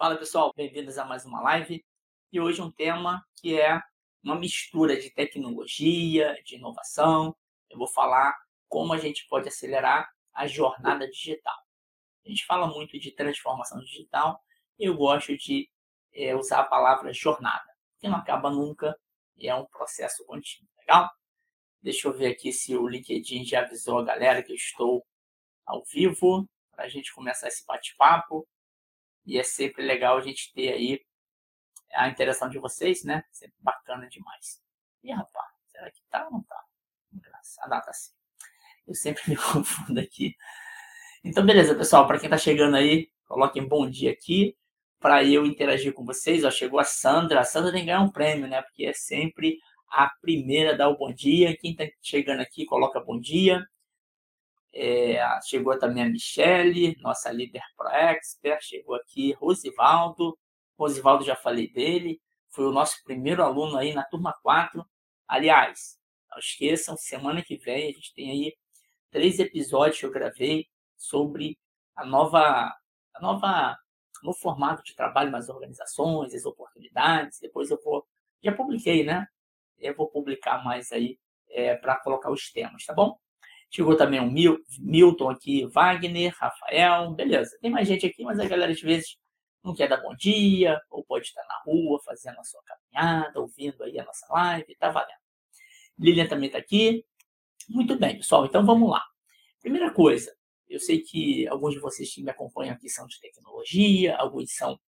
Fala pessoal, bem-vindos a mais uma live. E hoje um tema que é uma mistura de tecnologia, de inovação. Eu vou falar como a gente pode acelerar a jornada digital. A gente fala muito de transformação digital e eu gosto de é, usar a palavra jornada, que não acaba nunca e é um processo contínuo, legal? Deixa eu ver aqui se o LinkedIn já avisou a galera que eu estou ao vivo para a gente começar esse bate-papo. E é sempre legal a gente ter aí a interação de vocês, né? Sempre bacana demais. E rapaz, será que tá ou não tá? Engraçado, ah, tá sim. Eu sempre me confundo aqui. Então, beleza, pessoal. Para quem tá chegando aí, coloquem bom dia aqui para eu interagir com vocês. Ó, chegou a Sandra. A Sandra tem que ganhar um prêmio, né? Porque é sempre a primeira a dar o bom dia. Quem tá chegando aqui, coloca bom dia. É, chegou também a Michele, nossa líder Pro Expert, chegou aqui Rosivaldo, Rosivaldo já falei dele, foi o nosso primeiro aluno aí na turma 4. Aliás, não esqueçam, semana que vem a gente tem aí três episódios que eu gravei sobre a nova, a nova, no formato de trabalho nas organizações, as oportunidades. Depois eu vou, já publiquei, né? Eu vou publicar mais aí é, para colocar os temas, tá bom? Chegou também o Mil, Milton aqui, Wagner, Rafael, beleza. Tem mais gente aqui, mas a galera às vezes não quer dar bom dia, ou pode estar na rua fazendo a sua caminhada, ouvindo aí a nossa live, tá valendo. Lilian também está aqui. Muito bem, pessoal, então vamos lá. Primeira coisa, eu sei que alguns de vocês que me acompanham aqui são de tecnologia, alguns são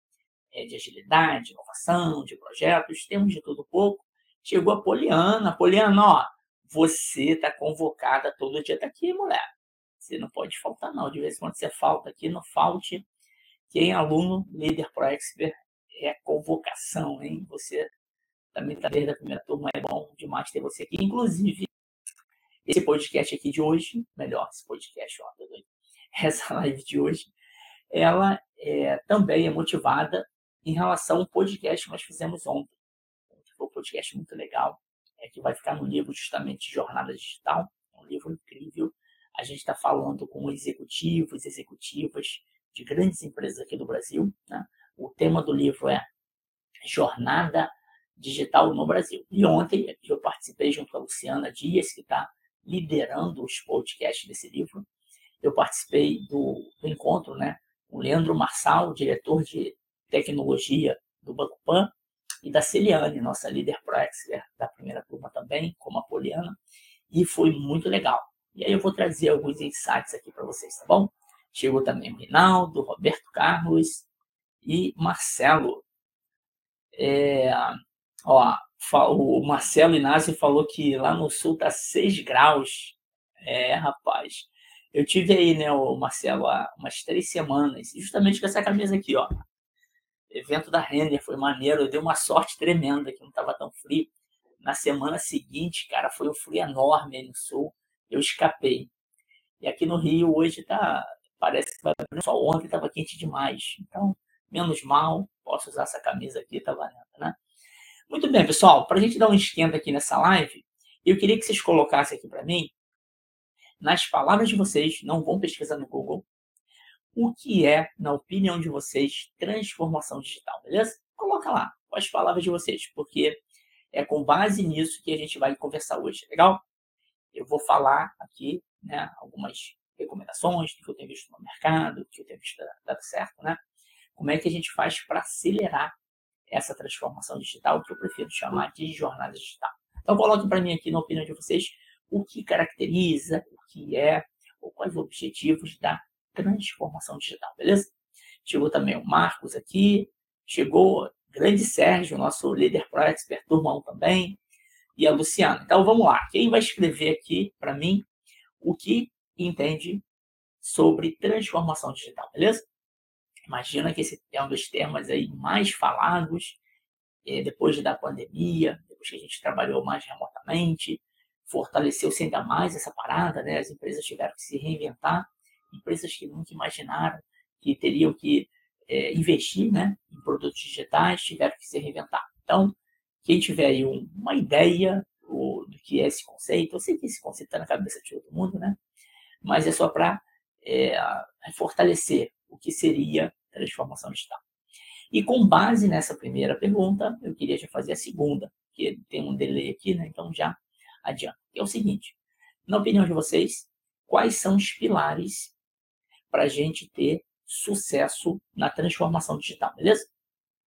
é, de agilidade, inovação, de projetos, temos de tudo pouco. Chegou a Poliana. Poliana, ó, você está convocada todo dia. Tá aqui, mulher. Você não pode faltar, não. De vez em quando você falta aqui, não falte. Quem é aluno, líder pro expert, é convocação, hein? Você também está desde a primeira turma, é bom demais ter você aqui. Inclusive, esse podcast aqui de hoje, melhor, esse podcast, ó, essa live de hoje, ela é, também é motivada em relação ao podcast que nós fizemos ontem. Foi um podcast muito legal é, que vai ficar no livro justamente Jornada Digital. É um livro incrível. A gente está falando com executivos, executivas de grandes empresas aqui do Brasil. Né? O tema do livro é Jornada Digital no Brasil. E ontem eu participei junto com a Luciana Dias, que está liderando os podcasts desse livro. Eu participei do, do encontro né, com o Leandro Marçal, diretor de tecnologia do Banco Pan, e da Celiane, nossa líder pro da primeira turma também, como a Poliana, e foi muito legal. E aí eu vou trazer alguns insights aqui para vocês, tá bom? Chegou também o Rinaldo, Roberto Carlos e Marcelo. É, ó, o Marcelo Inácio falou que lá no sul tá 6 graus. É, rapaz. Eu tive aí, né, o Marcelo, há umas três semanas, justamente com essa camisa aqui, ó evento da Renner foi maneiro, eu dei uma sorte tremenda que não estava tão frio. Na semana seguinte, cara, foi um frio enorme aí no sul, eu escapei. E aqui no Rio hoje tá, parece que vai só ontem estava quente demais. Então, menos mal, posso usar essa camisa aqui, tá valendo, né? Muito bem, pessoal, para a gente dar um esquenta aqui nessa live, eu queria que vocês colocassem aqui para mim, nas palavras de vocês, não vão pesquisar no Google, o que é, na opinião de vocês, transformação digital, beleza? Coloca lá as palavras de vocês, porque é com base nisso que a gente vai conversar hoje, legal? Eu vou falar aqui né, algumas recomendações que eu tenho visto no mercado, do que eu tenho visto dado certo, né? Como é que a gente faz para acelerar essa transformação digital, que eu prefiro chamar de jornada digital. Então, coloque para mim aqui, na opinião de vocês, o que caracteriza, o que é, ou quais os objetivos da transformação digital, beleza? Chegou também o Marcos aqui, chegou o grande Sérgio, nosso líder pro expert turma 1 também, e a Luciana. Então vamos lá, quem vai escrever aqui para mim o que entende sobre transformação digital, beleza? Imagina que esse é um dos temas aí mais falados é, depois da pandemia, depois que a gente trabalhou mais remotamente, fortaleceu-se ainda mais essa parada, né? As empresas tiveram que se reinventar empresas que nunca imaginaram que teriam que é, investir né, em produtos digitais, tiveram que se reinventar. Então, quem tiver aí um, uma ideia do que é esse conceito, eu sei que esse conceito está na cabeça de todo mundo, né? mas é só para é, fortalecer o que seria transformação digital. E com base nessa primeira pergunta, eu queria já fazer a segunda, que tem um delay aqui, né? Então já adianta. é o seguinte: na opinião de vocês, quais são os pilares para a gente ter sucesso na transformação digital, beleza?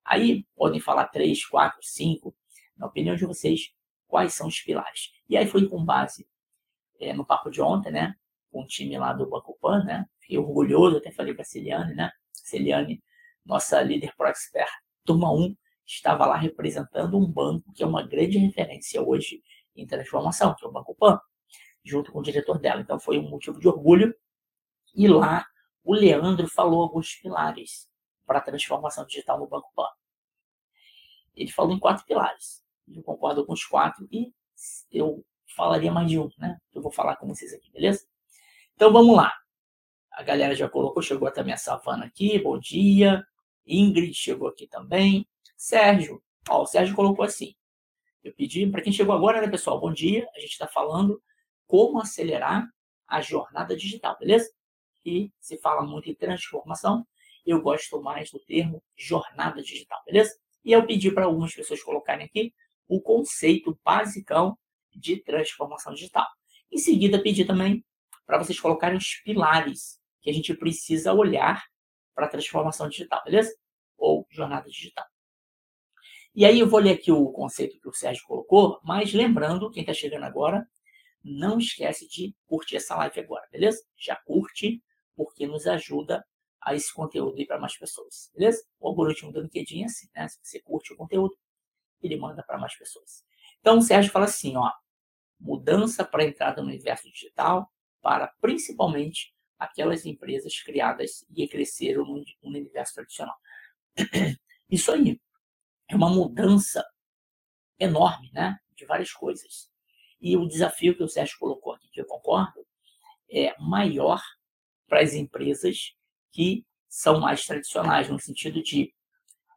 Aí podem falar três, quatro, cinco. Na opinião de vocês, quais são os pilares? E aí foi com base é, no papo de ontem, né? Com o time lá do Banco Pan, né? Fiquei orgulhoso, até falei para a Celiane, né? Celiane, nossa líder Pro Expert, turma 1, estava lá representando um banco que é uma grande referência hoje em transformação, que é o Banco Pan, junto com o diretor dela. Então foi um motivo de orgulho. E lá o Leandro falou alguns pilares para a transformação digital no Banco Pan. Ele falou em quatro pilares. Eu concordo com os quatro e eu falaria mais de um, né? Eu vou falar com vocês aqui, beleza? Então vamos lá. A galera já colocou, chegou até a minha savana aqui, bom dia. Ingrid chegou aqui também. Sérgio, ó, o Sérgio colocou assim. Eu pedi, para quem chegou agora, né, pessoal, bom dia. A gente está falando como acelerar a jornada digital, beleza? E se fala muito em transformação, eu gosto mais do termo jornada digital, beleza? E eu pedi para algumas pessoas colocarem aqui o conceito basicão de transformação digital. Em seguida, pedi também para vocês colocarem os pilares que a gente precisa olhar para a transformação digital, beleza? Ou jornada digital. E aí eu vou ler aqui o conceito que o Sérgio colocou, mas lembrando, quem está chegando agora, não esquece de curtir essa live agora, beleza? Já curte, porque nos ajuda a esse conteúdo ir para mais pessoas, beleza? O algoritmo do LinkedIn é assim, né? Se você curte o conteúdo, ele manda para mais pessoas. Então o Sérgio fala assim, ó, mudança para entrada no universo digital para principalmente aquelas empresas criadas e cresceram no, universo tradicional. Isso aí é uma mudança enorme, né? De várias coisas. E o desafio que o Sérgio colocou aqui, que eu concordo, é maior para as empresas que são mais tradicionais, no sentido de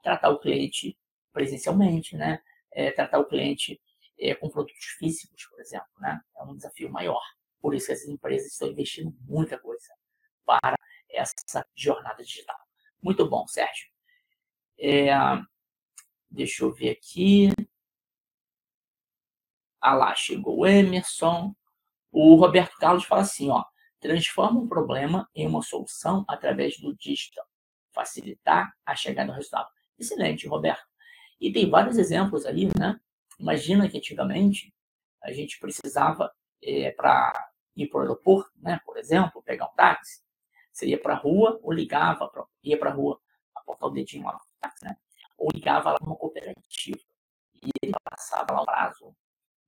tratar o cliente presencialmente, né? É, tratar o cliente é, com produtos físicos, por exemplo, né? É um desafio maior. Por isso que as empresas estão investindo muita coisa para essa jornada digital. Muito bom, Sérgio. É, deixa eu ver aqui. Ah lá, chegou o Emerson. O Roberto Carlos fala assim, ó. Transforma um problema em uma solução através do digital. Facilitar a chegada no resultado. Excelente, Roberto. E tem vários exemplos ali, né? Imagina que antigamente a gente precisava, é, eh, para ir para o aeroporto, né, por exemplo, pegar um táxi, você ia para a rua ou ligava, pra, ia para a rua, apontar o dedinho lá táxi, né? Ou ligava lá numa cooperativa. E ele passava lá o prazo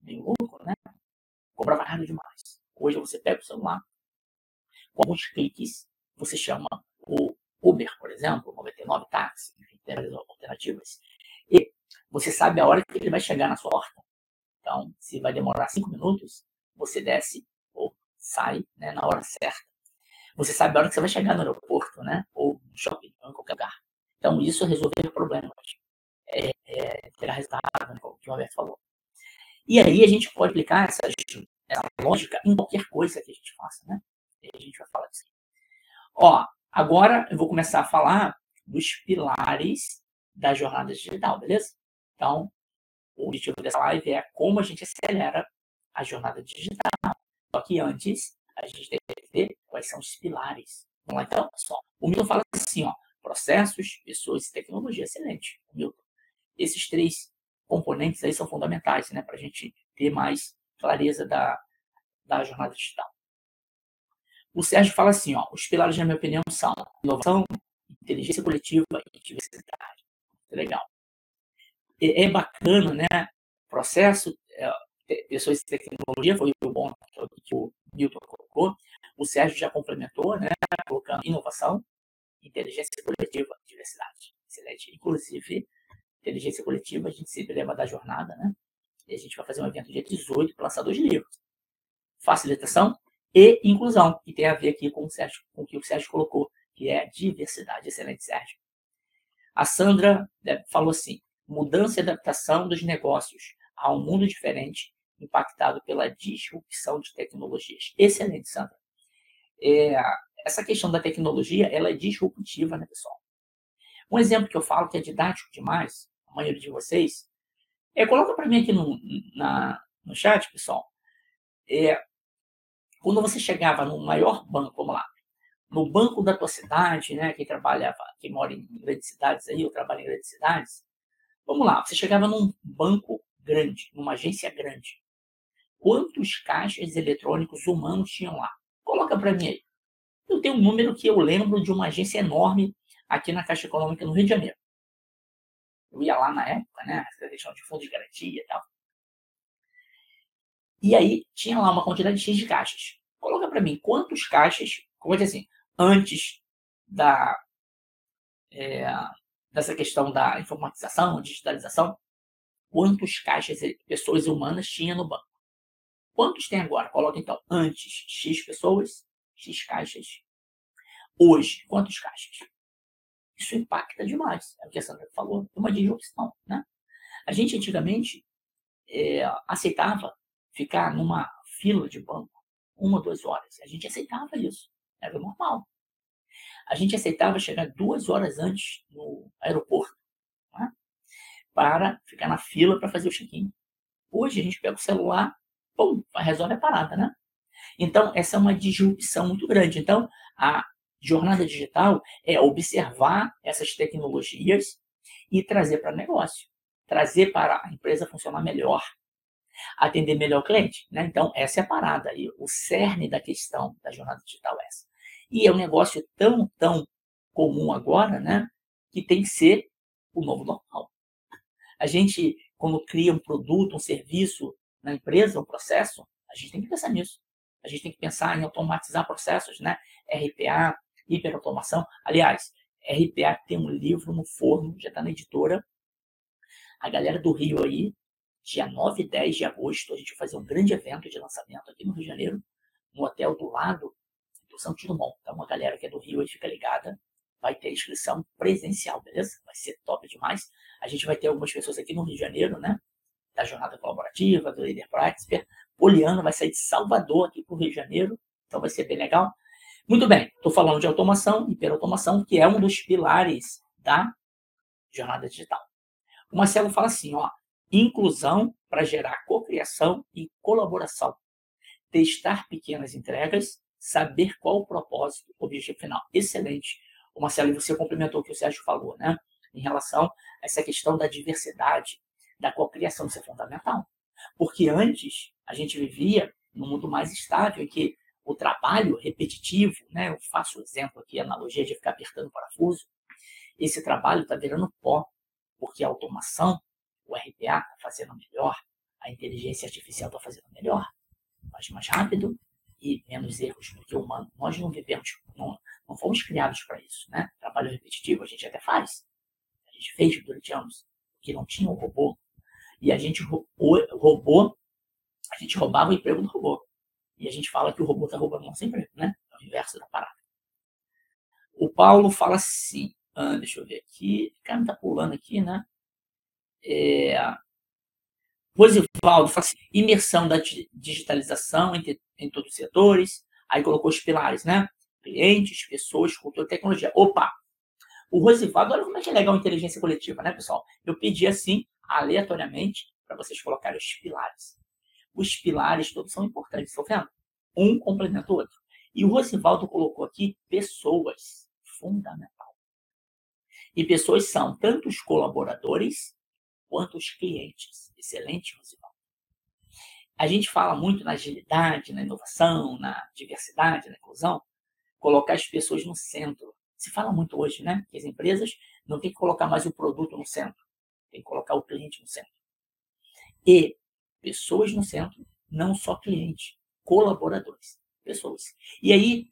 meio louco, né? Cobrava caro demais. Hoje você pega o celular, com alguns cliques, você chama o Uber, por exemplo, 99 táxi, enfim, tem várias alternativas. E você sabe a hora que ele vai chegar na sua porta. Então, se vai demorar cinco minutos, você desce ou sai né, na hora certa. Você sabe a hora que você vai chegar no aeroporto, né? Ou no shopping, ou em qualquer lugar. Então, isso é resolver problemas. É, é ter resultado, né, como o Roberto falou. E aí a gente pode aplicar essa lógica em qualquer coisa que a gente faça, né? E a gente vai falar disso. Ó, agora eu vou começar a falar dos pilares da jornada digital, beleza? Então, o objetivo dessa live é como a gente acelera a jornada digital. Só que antes, a gente deve ver quais são os pilares. Vamos lá então, pessoal. O Milton fala assim, ó, processos, pessoas e tecnologia. Excelente, Milton. Esses três componentes aí são fundamentais, né, para a gente ter mais clareza da, da jornada digital. O Sérgio fala assim, ó, os pilares, na minha opinião, são inovação, inteligência coletiva e diversidade. Legal. É, é bacana, né? Processo, é, pessoas de tecnologia, foi o bom que o Milton colocou. O Sérgio já complementou, né? Colocando inovação, inteligência coletiva e diversidade. Excelente. Inclusive, inteligência coletiva, a gente sempre leva da jornada, né? E a gente vai fazer um evento dia 18 para lançar dois livros. Facilitação e inclusão, que tem a ver aqui com o, Sérgio, com o que o Sérgio colocou, que é diversidade. Excelente, Sérgio. A Sandra né, falou assim: mudança e adaptação dos negócios a um mundo diferente, impactado pela disrupção de tecnologias. Excelente, Sandra. É, essa questão da tecnologia, ela é disruptiva, né, pessoal? Um exemplo que eu falo que é didático demais, a maioria de vocês, é, coloca para mim aqui no, na, no chat, pessoal, é, quando você chegava no maior banco, vamos lá, no banco da tua cidade, né, quem trabalhava, quem mora em grandes cidades aí, eu trabalho em grandes cidades, vamos lá, você chegava num banco grande, numa agência grande, quantos caixas eletrônicos humanos tinham lá? Coloca para mim aí. Eu tenho um número que eu lembro de uma agência enorme aqui na Caixa Econômica no Rio de Janeiro. Eu ia lá na época, né? Questão de fundo de garantia e tal. E aí tinha lá uma quantidade X de caixas. Coloca para mim quantos caixas, como eu assim, antes da é, dessa questão da informatização, digitalização, quantos caixas pessoas humanas tinha no banco? Quantos tem agora? Coloca então antes X pessoas, X caixas. Hoje, quantos caixas? Isso impacta demais. É o que a Sandra falou, uma disrupção. Né? A gente antigamente é, aceitava ficar numa fila de banco uma duas horas. A gente aceitava isso. Era normal. A gente aceitava chegar duas horas antes no aeroporto né? para ficar na fila para fazer o check-in. Hoje a gente pega o celular, pum, resolve a parada, né? Então, essa é uma disrupção muito grande. Então, a jornada digital é observar essas tecnologias e trazer para o negócio, trazer para a empresa funcionar melhor, atender melhor o cliente. Né? Então, essa é a parada, e o cerne da questão da jornada digital é essa. E é um negócio tão, tão comum agora, né, que tem que ser o novo normal. A gente, quando cria um produto, um serviço na empresa, um processo, a gente tem que pensar nisso. A gente tem que pensar em automatizar processos, né? RPA, hiperautomação. Aliás, RPA tem um livro no forno, já está na editora. A galera do Rio aí, dia 9 e 10 de agosto, a gente vai fazer um grande evento de lançamento aqui no Rio de Janeiro, no hotel do lado do Santos Dumont. Então, uma galera que é do Rio aí fica ligada, vai ter inscrição presencial, beleza? Vai ser top demais. A gente vai ter algumas pessoas aqui no Rio de Janeiro, né? Da jornada colaborativa, do Leader Practice. Poliano vai sair de Salvador aqui para o Rio de Janeiro, então vai ser bem legal. Muito bem, estou falando de automação, hiperautomação, que é um dos pilares da jornada digital. O Marcelo fala assim, ó, inclusão para gerar cocriação e colaboração. Testar pequenas entregas, saber qual o propósito, o objetivo final. Excelente. O Marcelo, você complementou o que o Sérgio falou, né? Em relação a essa questão da diversidade, da cocriação, isso é fundamental. Porque antes a gente vivia num mundo mais estável, em que o trabalho repetitivo, né? Eu faço o exemplo aqui, a analogia de ficar apertando parafuso. Esse trabalho está virando pó, porque a automação, o RPA está fazendo melhor, a inteligência artificial está fazendo melhor, faz mais rápido e menos erros do que o humano. Nós não vivemos, não, não fomos criados para isso, né? Trabalho repetitivo a gente até faz. A gente fez durante anos, que não tinha um robô. E a gente roubou, a gente roubava o emprego do robô. E a gente fala que o robô está roubando nosso emprego, né? É o inverso da parada. O Paulo fala assim, ah, deixa eu ver aqui, o cara está pulando aqui, né? É, Rosivaldo fala assim, imersão da digitalização em, todos os setores, aí colocou os pilares, né? Clientes, pessoas, cultura e tecnologia. Opa! O Rosivaldo, olha como é que é legal a inteligência coletiva, né, pessoal? Eu pedi assim, aleatoriamente, para vocês colocarem os pilares os pilares todos são importantes, estão vendo? Um complementa o outro. E o Rosivaldo colocou aqui pessoas, fundamental. E pessoas são tanto os colaboradores quanto os clientes. Excelente, Rosivaldo. A gente fala muito na agilidade, na inovação, na diversidade, na inclusão, colocar as pessoas no centro. Se fala muito hoje, né? Que as empresas não têm que colocar mais o produto no centro, tem que colocar o cliente no centro. E pessoas no centro, não só clientes, colaboradores, pessoas. E aí,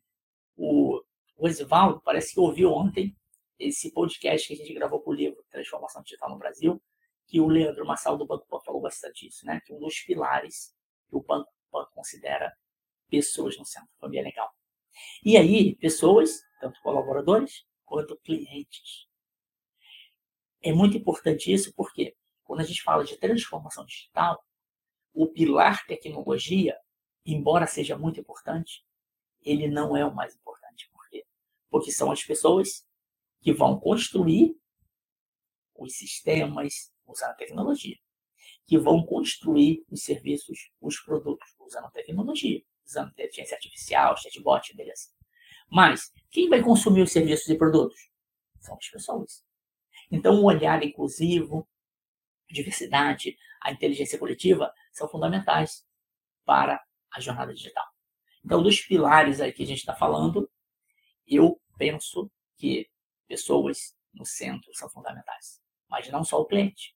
o Rosivaldo parece que ouviu ontem esse podcast que a gente gravou com o livro Transformação Digital no Brasil, que o Leandro Massal do Banco Pan falou bastante disso, né? Que um dos pilares que o Banco Pan considera pessoas no centro. Foi bem legal. E aí, pessoas, tanto colaboradores quanto clientes. É muito importante isso porque quando a gente fala de transformação digital, o pilar tecnologia, embora seja muito importante, ele não é o mais importante. Por quê? Porque são as pessoas que vão construir os sistemas, usando tecnologia, que vão construir os serviços, os produtos, usando tecnologia, usando inteligência artificial, chatbot, beleza. Mas quem vai consumir os serviços e produtos? São as pessoas. Então, o olhar inclusivo, diversidade, a inteligência coletiva são fundamentais para a jornada digital. Então, dos pilares aí que a gente está falando, eu penso que pessoas no centro são fundamentais. Mas não só o cliente,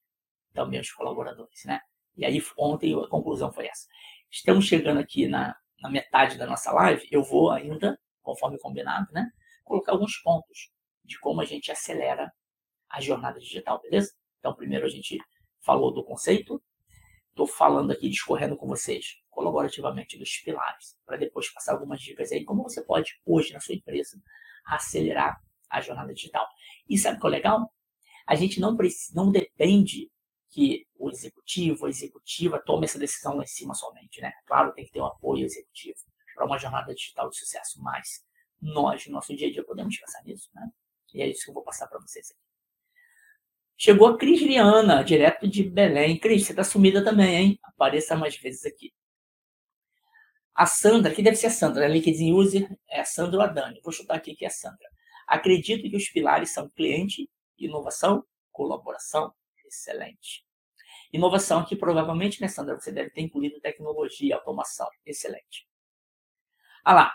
também os colaboradores, né? E aí, ontem a conclusão foi essa. Estamos chegando aqui na, na metade da nossa live, eu vou ainda, conforme combinado, né? Colocar alguns pontos de como a gente acelera a jornada digital, beleza? Então, primeiro a gente falou do conceito, estou falando aqui, discorrendo com vocês colaborativamente dos pilares, para depois passar algumas dicas aí, como você pode, hoje, na sua empresa, acelerar a jornada digital. E sabe o que é legal? A gente não, precisa, não depende que o executivo, a executiva tome essa decisão lá em cima somente, né? Claro, tem que ter um apoio executivo para uma jornada digital de sucesso, mas nós, no nosso dia a dia, podemos pensar nisso, né? E é isso que eu vou passar para vocês aqui. Chegou a Cris Liana, direto de Belém. Cris, você está sumida também, hein? Apareça mais vezes aqui. A Sandra, que deve ser a Sandra, né? LinkedIn User, é a Sandra ou a Dani. Vou chutar aqui que é a Sandra. Acredito que os pilares são cliente, inovação, colaboração. Excelente. Inovação aqui, provavelmente, né, Sandra? Você deve ter incluído tecnologia, automação. Excelente. Ah lá.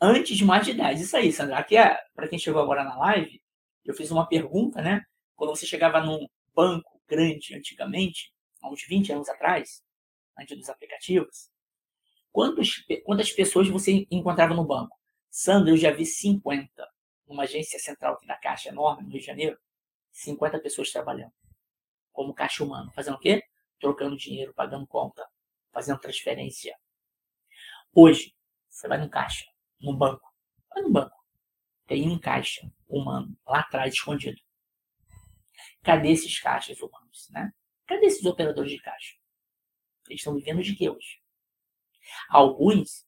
Antes de mais de 10. Isso aí, Sandra. Aqui é, para quem chegou agora na live, eu fiz uma pergunta, né? Quando você chegava num banco grande antigamente, há uns 20 anos atrás, antes dos aplicativos, quantos, quantas pessoas você encontrava no banco? Sandra, eu já vi 50. Numa agência central aqui da Caixa enorme, no Rio de Janeiro, 50 pessoas trabalhando. Como caixa humano. Fazendo o quê? Trocando dinheiro, pagando conta, fazendo transferência. Hoje, você vai no caixa, no banco. Vai no banco. Tem um caixa humano lá atrás escondido. Cadê esses caixas humanos, né? Cadê esses operadores de caixa? Eles estão vivendo de quê hoje? Alguns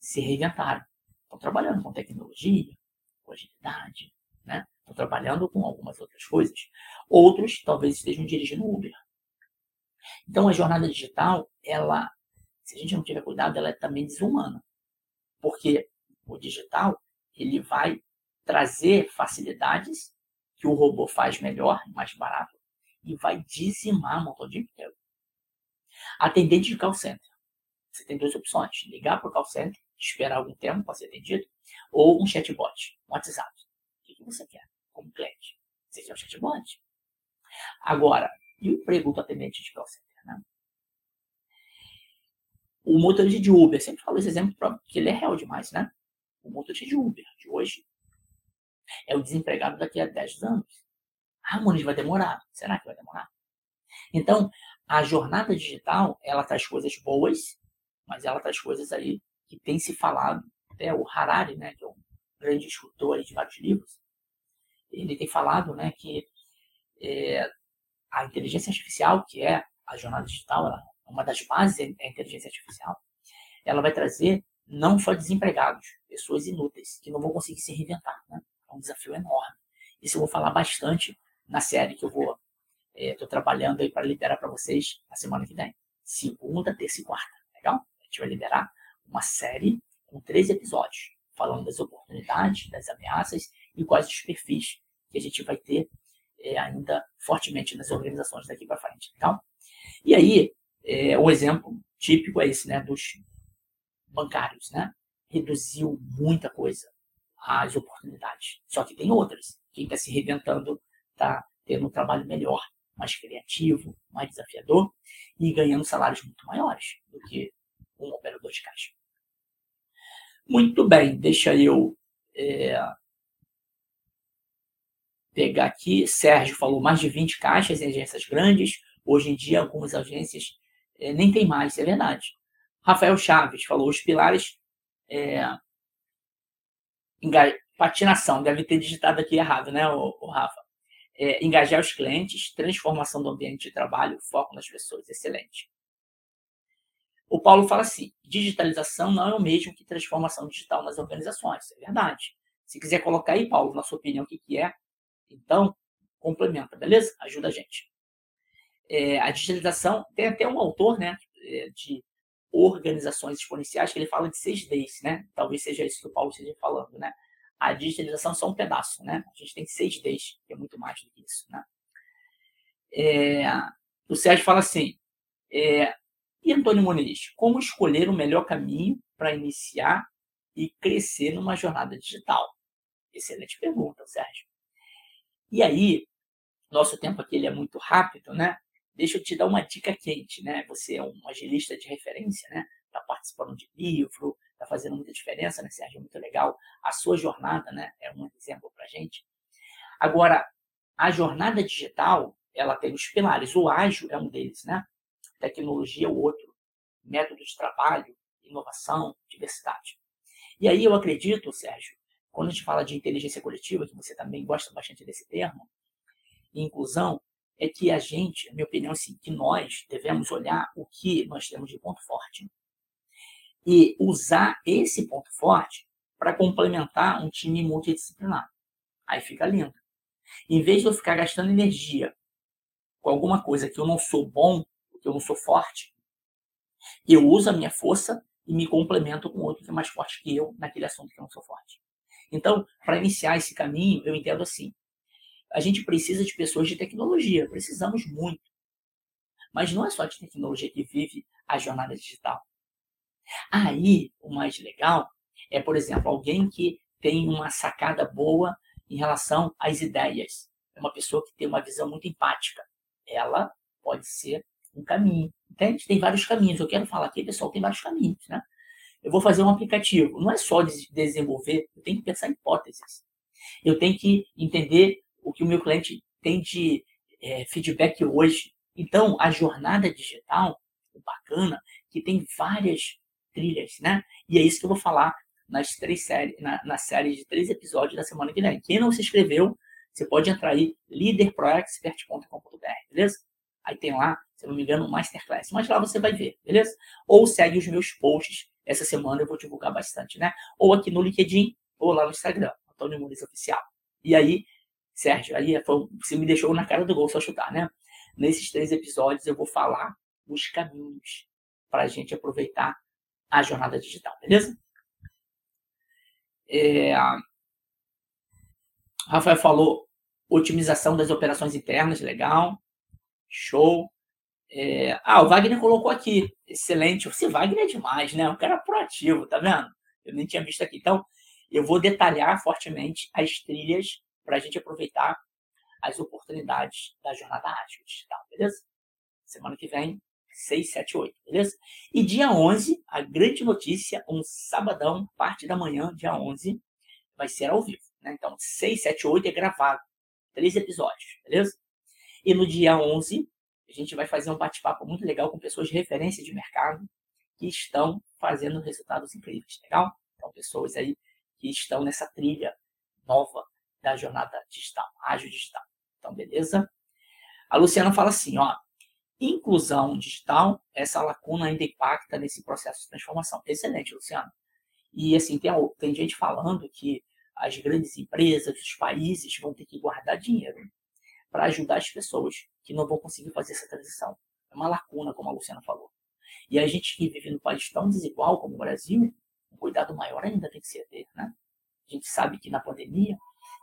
se reinventaram. Estão trabalhando com tecnologia, com agilidade, né? Estão trabalhando com algumas outras coisas. Outros talvez estejam dirigindo Uber. Então a jornada digital, ela, se a gente não tiver cuidado, ela é também desumana. Porque o digital, ele vai trazer facilidades que o robô faz melhor, mais barato, e vai dizimar um montão de emprego. Atendente de call center. Você tem duas opções: ligar para o call center, esperar algum tempo para ser atendido, ou um chatbot, um WhatsApp. O que você quer como quer um chatbot? Agora, e o emprego do atendente de call center? Né? O motorista de Uber, sempre falo esse exemplo porque ele é real demais, né? O motorista de Uber de hoje é o desempregado daqui a 10 anos. Ah, Muniz, vai demorar. Será que vai demorar? Então, a jornada digital, ela traz coisas boas, mas ela traz coisas aí que tem se falado. Até o Harari, né, que é um grande escritor de vários livros, ele tem falado né, que é, a inteligência artificial, que é a jornada digital, ela, uma das bases é a inteligência artificial, ela vai trazer não só desempregados, pessoas inúteis, que não vão conseguir se reinventar. Né? É um desafio enorme. Isso eu vou falar bastante na série que eu vou estou é, trabalhando aí para liberar para vocês na semana que vem. Segunda, terça e quarta. Legal? A gente vai liberar uma série com três episódios, falando das oportunidades, das ameaças e quais os perfis que a gente vai ter é, ainda fortemente nas organizações daqui para frente. Legal? E aí, é, um exemplo típico é esse, né, dos bancários, né? Reduziu muita coisa as oportunidades. Só que tem outras. Quem está se reinventando está tendo um trabalho melhor, mais criativo, mais desafiador e ganhando salários muito maiores do que um operador de caixa. Muito bem, deixa eu é, pegar aqui. Sérgio falou mais de 20 caixas em agências grandes. Hoje em dia, algumas agências é, nem tem mais, é verdade. Rafael Chaves falou: os pilares é, patinação, deve ter digitado aqui errado, né, o, o Rafa? É, engajar os clientes, transformação do ambiente de trabalho, foco nas pessoas, excelente. O Paulo fala assim: digitalização não é o mesmo que transformação digital nas organizações, é verdade. Se quiser colocar aí, Paulo, na sua opinião, o que, que é, então, complementa, beleza? Ajuda a gente. É, a digitalização, tem até um autor né, é, de organizações exponenciais que ele fala de seis Ds, né? Talvez seja isso que o Paulo esteja falando, né? A digitalização é só um pedaço, né? A gente tem seis Ds, que é muito mais do que isso, né? É, o Sérgio fala assim, é, e Antônio Muniz, como escolher o melhor caminho para iniciar e crescer numa jornada digital? Excelente pergunta, Sérgio. E aí, nosso tempo aqui ele é muito rápido, né? Deixa eu te dar uma dica quente, né? Você é um agilista de referência, né? Está participando de livro, está fazendo muita diferença, né, Sérgio? Muito legal. A sua jornada, né? É um exemplo para gente. Agora, a jornada digital, ela tem os pilares. O ágil é um deles, né? tecnologia é o outro, método de trabalho, inovação, diversidade. E aí eu acredito, Sérgio, quando a gente fala de inteligência coletiva, que você também gosta bastante desse termo, e inclusão, é que a gente, a minha opinião, assim, que nós devemos olhar o que nós temos de ponto forte e usar esse ponto forte para complementar um time multidisciplinar. Aí fica lindo. Em vez de eu ficar gastando energia com alguma coisa que eu não sou bom, eu não sou forte, eu uso a minha força e me complemento com outro que é mais forte que eu naquele assunto que eu não sou forte. Então, para iniciar esse caminho, eu entendo assim: a gente precisa de pessoas de tecnologia, precisamos muito. Mas não é só de tecnologia que vive a jornada digital. Aí, o mais legal é, por exemplo, alguém que tem uma sacada boa em relação às ideias. É uma pessoa que tem uma visão muito empática. Ela pode ser um caminho. Entende? Tem vários caminhos. Eu quero falar aqui, pessoal, tem vários caminhos, né? Eu vou fazer um aplicativo. Não é só desenvolver, eu tenho que pensar em hipóteses. Eu tenho que entender o que o meu cliente tem de é, feedback hoje. Então, a jornada digital, bacana, que tem várias trilhas, né? E é isso que eu vou falar nas três séries, na, na série de três episódios da semana que vem. Quem não se inscreveu, você pode entrar aí, leaderproexpert.com.br, beleza? Aí tem lá, se não me engano, Masterclass. Mas lá você vai ver, beleza? Ou segue os meus posts. Essa semana eu vou divulgar bastante, né? Ou aqui no LinkedIn, ou lá no Instagram, Antônio Muniz Oficial. E aí, Sérgio, aí foi, você me deixou na cara do gol só chutar, né? Nesses três episódios eu vou falar os caminhos para a gente aproveitar a jornada digital, beleza? É, Rafael falou otimização das operações internas, legal. Show. É... Ah, o Wagner colocou aqui. Excelente. Esse Wagner é demais, né? Um cara proativo, tá vendo? Eu nem tinha visto aqui. Então, eu vou detalhar fortemente as trilhas para a gente aproveitar as oportunidades da jornada ágil digital, beleza? Semana que vem, 6, 7, 8, beleza? E dia 11, a grande notícia, um sabadão, parte da manhã, dia 11, vai ser ao vivo. Né? Então, 6, 7, 8 é gravado. Três episódios, beleza? E no dia 11, a gente vai fazer um bate-papo muito legal com pessoas de referência de mercado que estão fazendo resultados incríveis, legal? Então, pessoas aí que estão nessa trilha nova da jornada digital, ágil digital. Então, beleza? A Luciana fala assim, ó, inclusão digital, essa lacuna ainda impacta nesse processo de transformação. Excelente, Luciano. E assim, tem, tem gente falando que as grandes empresas, os países vão ter que guardar dinheiro para ajudar as pessoas que não vão conseguir fazer essa transição. É uma lacuna, como a Luciana falou. E a gente que vive num país tão desigual como o Brasil, um cuidado maior ainda tem que ser ter, né? A gente sabe que na pandemia,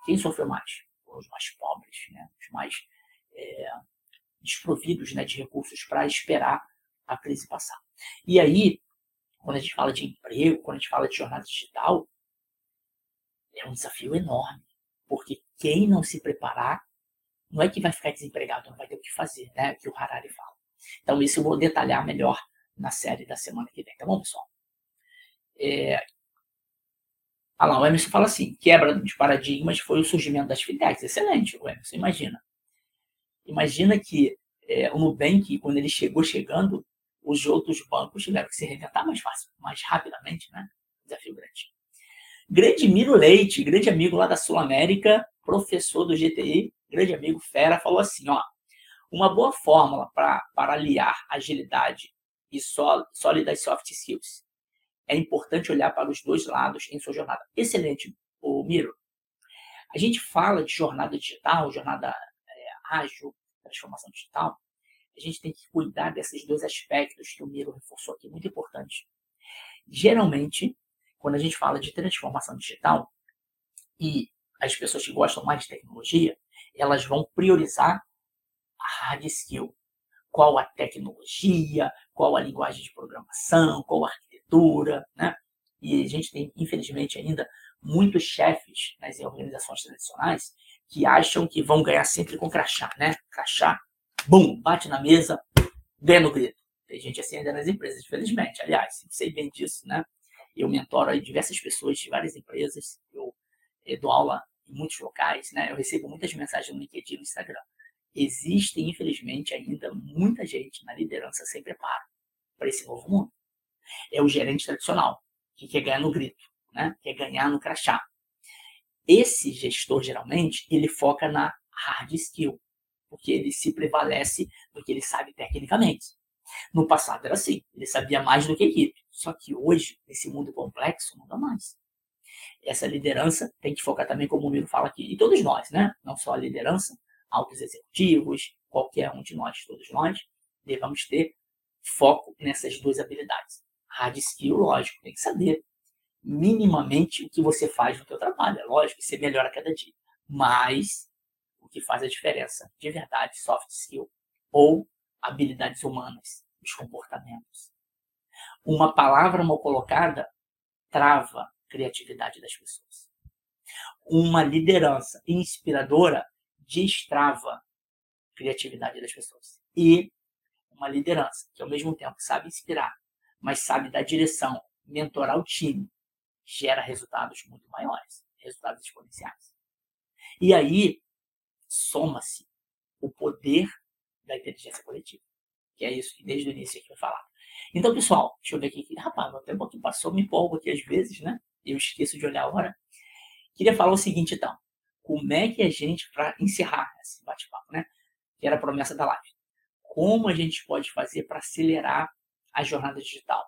quem sofreu mais? Os mais pobres, né? Os mais é, desprovidos né, de recursos para esperar a crise passar. E aí, quando a gente fala de emprego, quando a gente fala de jornada digital, é um desafio enorme. Porque quem não se preparar não é que vai ficar desempregado, não vai ter o que fazer, né? Que o Harari fala. Então, isso eu vou detalhar melhor na série da semana que vem, tá bom, pessoal? É... Ah lá, o Emerson fala assim: quebra de paradigmas foi o surgimento das fintechs. Excelente, o Emerson, imagina. Imagina que é, o Nubank, quando ele chegou chegando, os outros bancos tiveram que se reinventar mais fácil, mais rapidamente, né? Desafio grande. Grande Miro Leite, grande amigo lá da Sul América, professor do GTI, grande amigo Fera, falou assim, ó, uma boa fórmula para aliar agilidade e sólidas soft skills. É importante olhar para os dois lados em sua jornada. Excelente, o Miro. A gente fala de jornada digital, jornada ágil, transformação digital, a gente tem que cuidar desses dois aspectos que o Miro reforçou aqui, muito importante. Geralmente, quando a gente fala de transformação digital, e as pessoas que gostam mais de tecnologia, elas vão priorizar a hard skill. Qual a tecnologia, qual a linguagem de programação, qual a arquitetura, né? E a gente tem, infelizmente, ainda muitos chefes nas organizações tradicionais que acham que vão ganhar sempre com crachá, né? Crachá, bum, bate na mesa, ganha no grito. Tem gente assim ainda nas empresas, infelizmente. Aliás, sei bem disso, né? Eu mentoro aí diversas pessoas de várias empresas. Eu, eu dou aula em muitos locais, né? Eu recebo muitas mensagens no LinkedIn no Instagram. Existe, infelizmente, ainda muita gente na liderança sem preparo para esse novo mundo. É o gerente tradicional, que quer ganhar no grito, né? quer ganhar no crachá. Esse gestor, geralmente, ele foca na hard skill, porque ele se prevalece do que ele sabe tecnicamente. No passado era assim, ele sabia mais do que a equipe. Só que hoje, nesse mundo complexo, não dá mais. Essa liderança tem que focar também, como o Miro fala aqui, e todos nós, né? Não só a liderança, altos executivos, qualquer um de nós, todos nós, devemos ter foco nessas duas habilidades. Hard skill, lógico, tem que saber minimamente o que você faz no seu trabalho. É lógico que você melhora a cada dia. Mas o que faz a diferença, de verdade, soft skill ou habilidades humanas, os comportamentos. Uma palavra mal colocada trava criatividade das pessoas. Uma liderança inspiradora destrava a criatividade das pessoas. E uma liderança que ao mesmo tempo sabe inspirar, mas sabe dar direção, mentorar o time, gera resultados muito maiores, resultados exponenciais. E aí soma-se o poder da inteligência coletiva, que é isso que desde o início aqui foi falado. Então, pessoal, deixa eu ver aqui. Rapaz, o tempo aqui passou, me empolgo aqui às vezes, né? Eu esqueço de olhar a hora. Queria falar o seguinte, então. Como é que a gente, para encerrar esse bate-papo, né? Que era a promessa da live. Como a gente pode fazer para acelerar a jornada digital?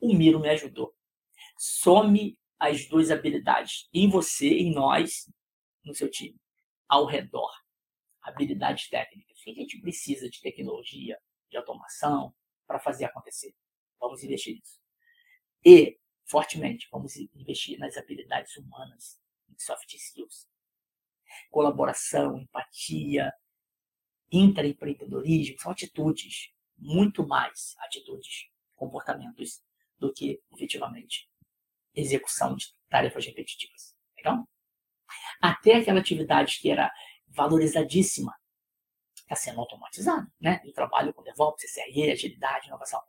O Miro me ajudou. Some as duas habilidades em você, em nós, no seu time, ao redor. Habilidades técnicas. O que a gente precisa de tecnologia, de automação para fazer acontecer? Vamos investir nisso. E, fortemente, vamos investir nas habilidades humanas, em soft skills. Colaboração, empatia, intraempreendedorismo, são atitudes, muito mais atitudes, comportamentos do que efetivamente execução de tarefas repetitivas. Legal? Até aquela atividade que era valorizadíssima está sendo automatizada, né? Eu trabalho com DevOps, CRE, agilidade, inovação.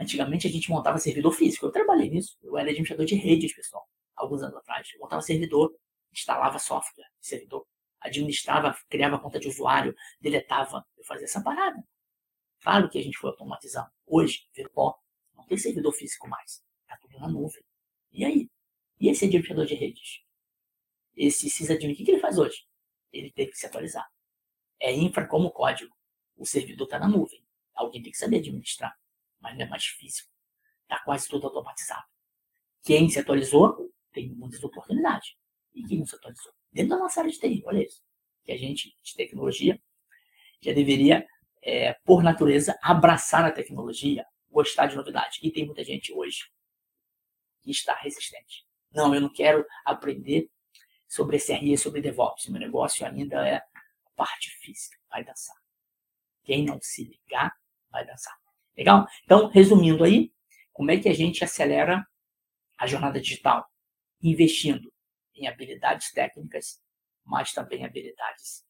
Antigamente a gente montava servidor físico. Eu trabalhei nisso. Eu era administrador de redes, pessoal, alguns anos atrás. Eu montava servidor, instalava software, servidor, administrava, criava conta de usuário, deletava. Eu fazia essa parada. Claro que a gente foi automatizando. Hoje, virtual, não tem servidor físico mais. Está tudo na nuvem. E aí? E esse administrador de redes? Esse sysadmin, o que, ele faz hoje? Ele tem que se atualizar. É infra como código. O servidor está na nuvem. Alguém tem que saber administrar. Mas é mais físico. Está quase tudo automatizado. Quem se atualizou tem muitas oportunidades. E quem não se atualizou? Dentro da nossa área de TI, olha isso. Que a gente, de tecnologia, já deveria, é, por natureza, abraçar a tecnologia, gostar de novidade. E tem muita gente hoje que está resistente. Não, eu não quero aprender sobre SRE, sobre DevOps. Meu negócio ainda é parte física. Vai dançar. Quem não se ligar, vai dançar. Legal? Então, resumindo aí, como é que a gente acelera a jornada digital? Investindo em habilidades técnicas, mas também habilidades